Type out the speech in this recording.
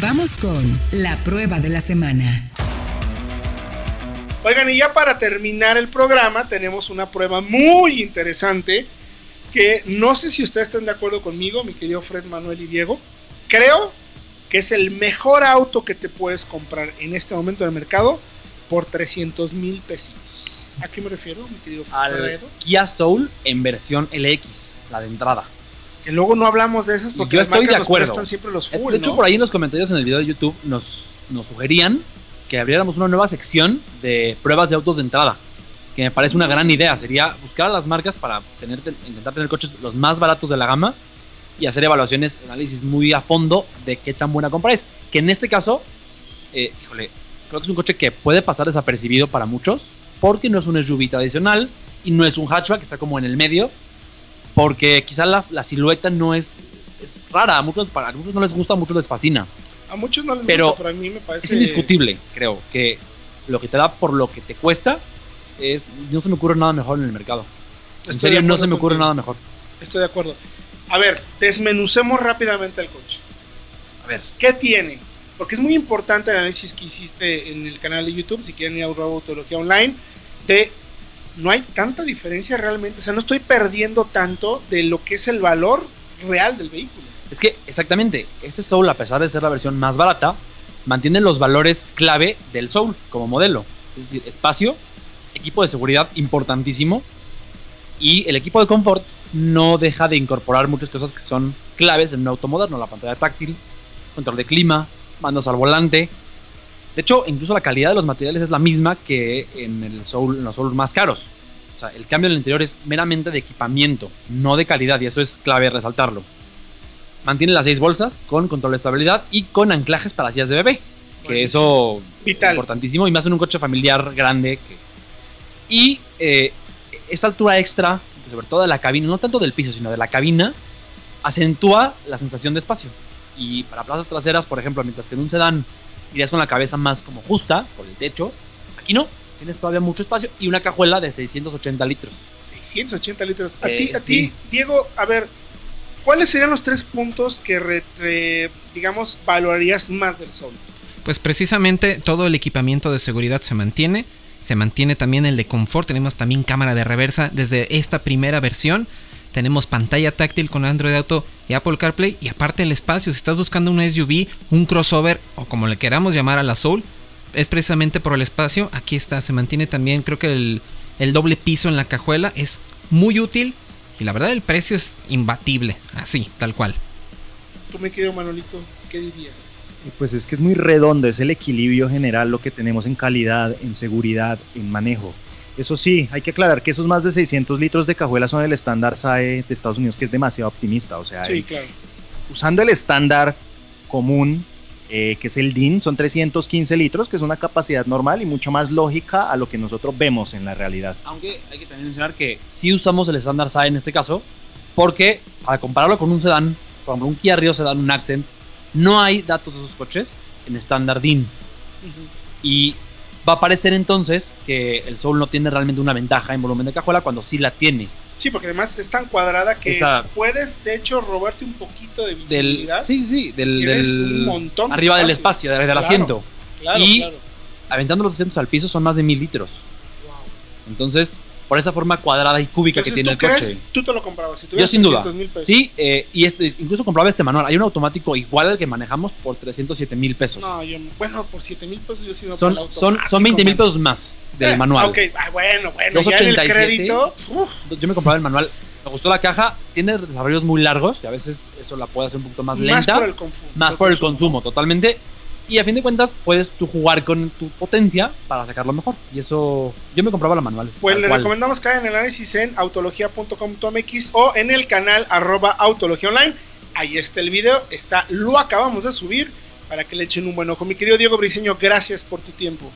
Vamos con la prueba de la semana. Oigan, y ya para terminar el programa, tenemos una prueba muy interesante que no sé si ustedes están de acuerdo conmigo, mi querido Fred, Manuel y Diego. Creo que es el mejor auto que te puedes comprar en este momento en el mercado por 300 mil pesitos. ¿A qué me refiero, mi querido Al Fredo? Kia Soul en versión LX, la de entrada. Que luego no hablamos de esas porque Yo las estoy de acuerdo. siempre los full, de hecho, ¿no? por ahí en los comentarios en el video de YouTube nos, nos sugerían que abriéramos una nueva sección de pruebas de autos de entrada. Que me parece una gran idea. Sería buscar a las marcas para tener, intentar tener coches los más baratos de la gama y hacer evaluaciones, análisis muy a fondo de qué tan buena compra es. Que en este caso, eh, híjole, creo que es un coche que puede pasar desapercibido para muchos porque no es un SUV tradicional y no es un hatchback, está como en el medio. Porque quizá la, la silueta no es, es rara, a muchos, para, a muchos no les gusta, a muchos les fascina. A muchos no les Pero gusta, pero a mí me parece... Es indiscutible, creo, que lo que te da por lo que te cuesta es. No se me ocurre nada mejor en el mercado. En Estoy serio, no se me ocurre contigo. nada mejor. Estoy de acuerdo. A ver, desmenucemos rápidamente el coche. A ver, ¿Qué tiene? Porque es muy importante el análisis que hiciste en el canal de YouTube, si quieren ir a Autología Online, de no hay tanta diferencia realmente, o sea, no estoy perdiendo tanto de lo que es el valor real del vehículo. es que exactamente, este Soul, a pesar de ser la versión más barata, mantiene los valores clave del Soul como modelo. Es decir, espacio, equipo de seguridad importantísimo y el equipo de confort no deja de incorporar muchas cosas que son claves en un auto moderno, la pantalla táctil, control de clima, mandos al volante. De hecho, incluso la calidad de los materiales es la misma que en, el Soul, en los Soul más caros. O sea, el cambio en el interior es meramente de equipamiento, no de calidad, y eso es clave resaltarlo. Mantiene las seis bolsas con control de estabilidad y con anclajes para sillas de bebé. Que Buenísimo. eso Vital. importantísimo y más en un coche familiar grande. que- Y eh, esa altura extra, sobre todo de la cabina, no tanto del piso, sino de la cabina, acentúa la sensación de espacio. Y para plazas traseras, por ejemplo, mientras que en un sedán irías con la cabeza más como justa por el techo, aquí no, tienes todavía mucho espacio y una cajuela de 680 litros. 680 litros. A Eh, ti, a sí. ti, Diego, a ver, ¿cuáles serían los tres puntos que, re- re- digamos, valorarías más del Soul? Pues precisamente todo el equipamiento de seguridad se mantiene. Se mantiene también el de confort. Tenemos también cámara de reversa desde esta primera versión. Tenemos pantalla táctil con Android Auto y Apple CarPlay. Y aparte el espacio, si estás buscando una SUV, un crossover o como le queramos llamar a la Soul, es precisamente por el espacio. Aquí está, se mantiene también, creo que el, el doble piso en la cajuela es muy útil. Y la verdad el precio es imbatible, así, tal cual. Tú, mi querido Manolito, ¿qué dirías? Pues es que es muy redondo, es el equilibrio general lo que tenemos en calidad, en seguridad, en manejo. Eso sí, hay que aclarar que esos más de 600 litros de cajuela son el estándar SAE de Estados Unidos, que es demasiado optimista. O sea, Sí, el- claro. usando el estándar común, eh, que es el DIN, son 315 litros, que es una capacidad normal y mucho más lógica a lo que nosotros vemos en la realidad. Aunque hay que también mencionar que sí usamos el estándar SAE en este caso, porque para compararlo con un sedán, por ejemplo, un Kia Rio sedán, un Accent, no hay datos de esos coches en estándar DIN. Y va a parecer entonces que el Soul no tiene realmente una ventaja en volumen de cajuela cuando sí la tiene. Sí, porque además es tan cuadrada que Esa- puedes, de hecho, robarte un poquito de Del, visibilidad. sí, sí, del, del- un montón de arriba del espacio. espacio, del, del Claro. asiento. Claro, y- claro. Aventando los asientos al piso son más de mil litros. Wow. Entonces, por esa forma cuadrada y cúbica que tiene ¿tú el crees? coche. Tú te lo comprabas. Si Yo sin duda. 300 mil pesos. Sí, eh, y este, incluso compraba este manual. Hay un automático igual al que manejamos por 307 mil pesos. No, yo, bueno, por 7 mil pesos yo sí me son, son, son 20 mil pesos más del Eh, manual. Ok, ah, bueno, bueno, ya en el 287. crédito. uf, Yo me compraba el manual. Me gustó la caja. Tiene desarrollos muy largos y a veces eso la puede hacer un poquito más más lenta. por el más por el consumo, totalmente. Y a fin de cuentas, puedes tú jugar con tu potencia para sacarlo mejor. Y eso, yo me compraba la manual. Pues le cual. recomendamos que hagan el análisis en autología.com.mx o en el canal arroba autología online. Ahí está el video, está, lo acabamos de subir para que le echen un buen ojo. Mi querido Diego Briseño, gracias por tu tiempo.